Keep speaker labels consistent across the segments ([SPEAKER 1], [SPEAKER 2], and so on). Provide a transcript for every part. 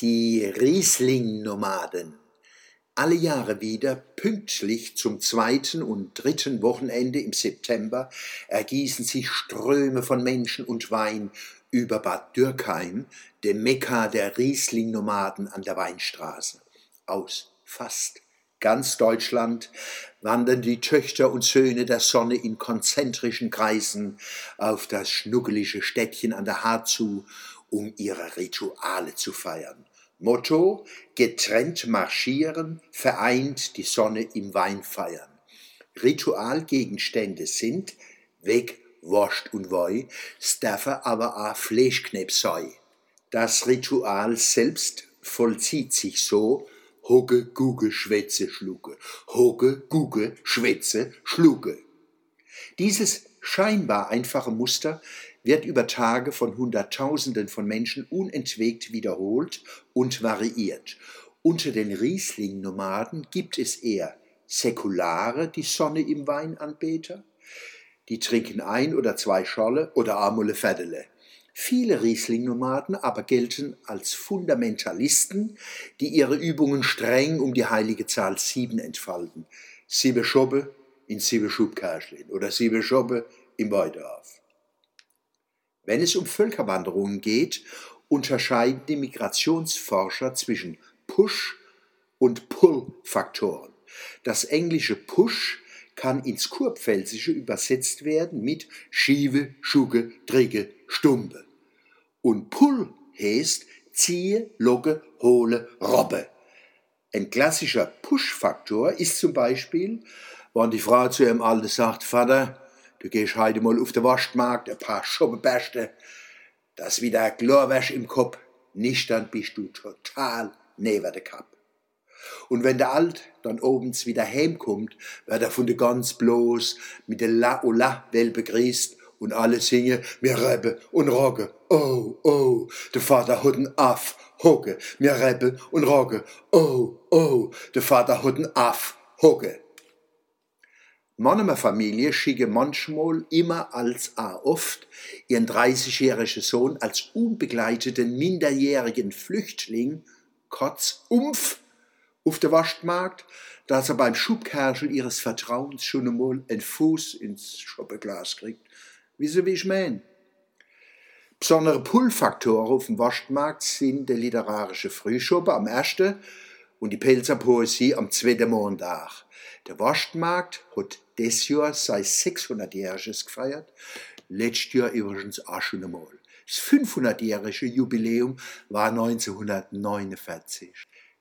[SPEAKER 1] Die Riesling-Nomaden. Alle Jahre wieder, pünktlich zum zweiten und dritten Wochenende im September, ergießen sich Ströme von Menschen und Wein über Bad Dürkheim, dem Mekka der Riesling-Nomaden an der Weinstraße. Aus fast ganz Deutschland wandern die Töchter und Söhne der Sonne in konzentrischen Kreisen auf das schnuggelige Städtchen an der Haar zu um ihre Rituale zu feiern. Motto getrennt marschieren, vereint die Sonne im Wein feiern. Ritualgegenstände sind Weg, Wurst und Woi, staffe aber a Fleischknepsoi. Das Ritual selbst vollzieht sich so, Hogge, Guge, Schwätze, Schluge, Hogge, Guge, Schwätze, Schluge. Dieses scheinbar einfache Muster wird über Tage von Hunderttausenden von Menschen unentwegt wiederholt und variiert. Unter den Riesling-Nomaden gibt es eher Säkulare, die Sonne im Weinanbeter, die trinken ein oder zwei Scholle oder amule Fädele. Viele Riesling-Nomaden aber gelten als Fundamentalisten, die ihre Übungen streng um die heilige Zahl sieben entfalten. Sieben Schobbe in sieben Schubkärschlin oder sieben Schobbe im Beudorf. Wenn es um Völkerwanderungen geht, unterscheiden die Migrationsforscher zwischen Push- und Pull-Faktoren. Das englische Push kann ins Kurpfälzische übersetzt werden mit Schiebe, Schugge, Drigge, Stumbe. Und Pull heißt ziehe, logge, hole, robbe. Ein klassischer Push-Faktor ist zum Beispiel, wenn die Frau zu ihrem Alten sagt, Vater, Du gehst heute mal auf den Waschmarkt, ein paar Schuppenbärste, das wieder Glorwäsch im Kopf, nicht dann bist du total neben der Kapp. Und wenn der Alt dann obens wieder heimkommt, wird er von der ganz bloß mit der La o La Well begrüßt und alle singen, mir Rebbe und Rogge, oh, oh, der Vater hat einen Aff, Hogge, mir Rebbe und Rogge, oh, oh, der Vater hat einen Aff, Hogge. Meiner Familie schicke manchmal immer als a oft ihren 30-jährigen Sohn als unbegleiteten minderjährigen Flüchtling, kurz Umf, auf der Waschmarkt, dass er beim Schubkerschel ihres Vertrauens schon einmal einen Fuß ins Schoppeglas kriegt. Wieso wie ich mein? Besondere Pull-Faktoren auf dem Waschmarkt sind der literarische Frühschoppe am ersten und die Pelzer Poesie am zweiten Montag. Der Waschmarkt hat des Jahr sei 600-jähriges gefeiert, letztes Jahr übrigens auch schon einmal. Das 500-jährige Jubiläum war 1949.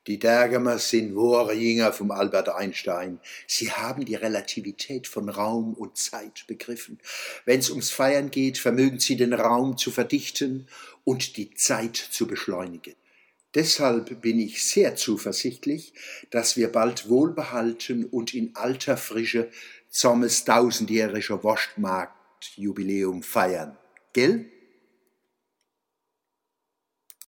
[SPEAKER 1] Die Dergemer sind wahre Jünger vom Albert Einstein. Sie haben die Relativität von Raum und Zeit begriffen. Wenn es ums Feiern geht, vermögen sie den Raum zu verdichten und die Zeit zu beschleunigen. Deshalb bin ich sehr zuversichtlich, dass wir bald wohlbehalten und in alter Frische Sommes tausendjähriger Wurstmarktjubiläum feiern. Gell?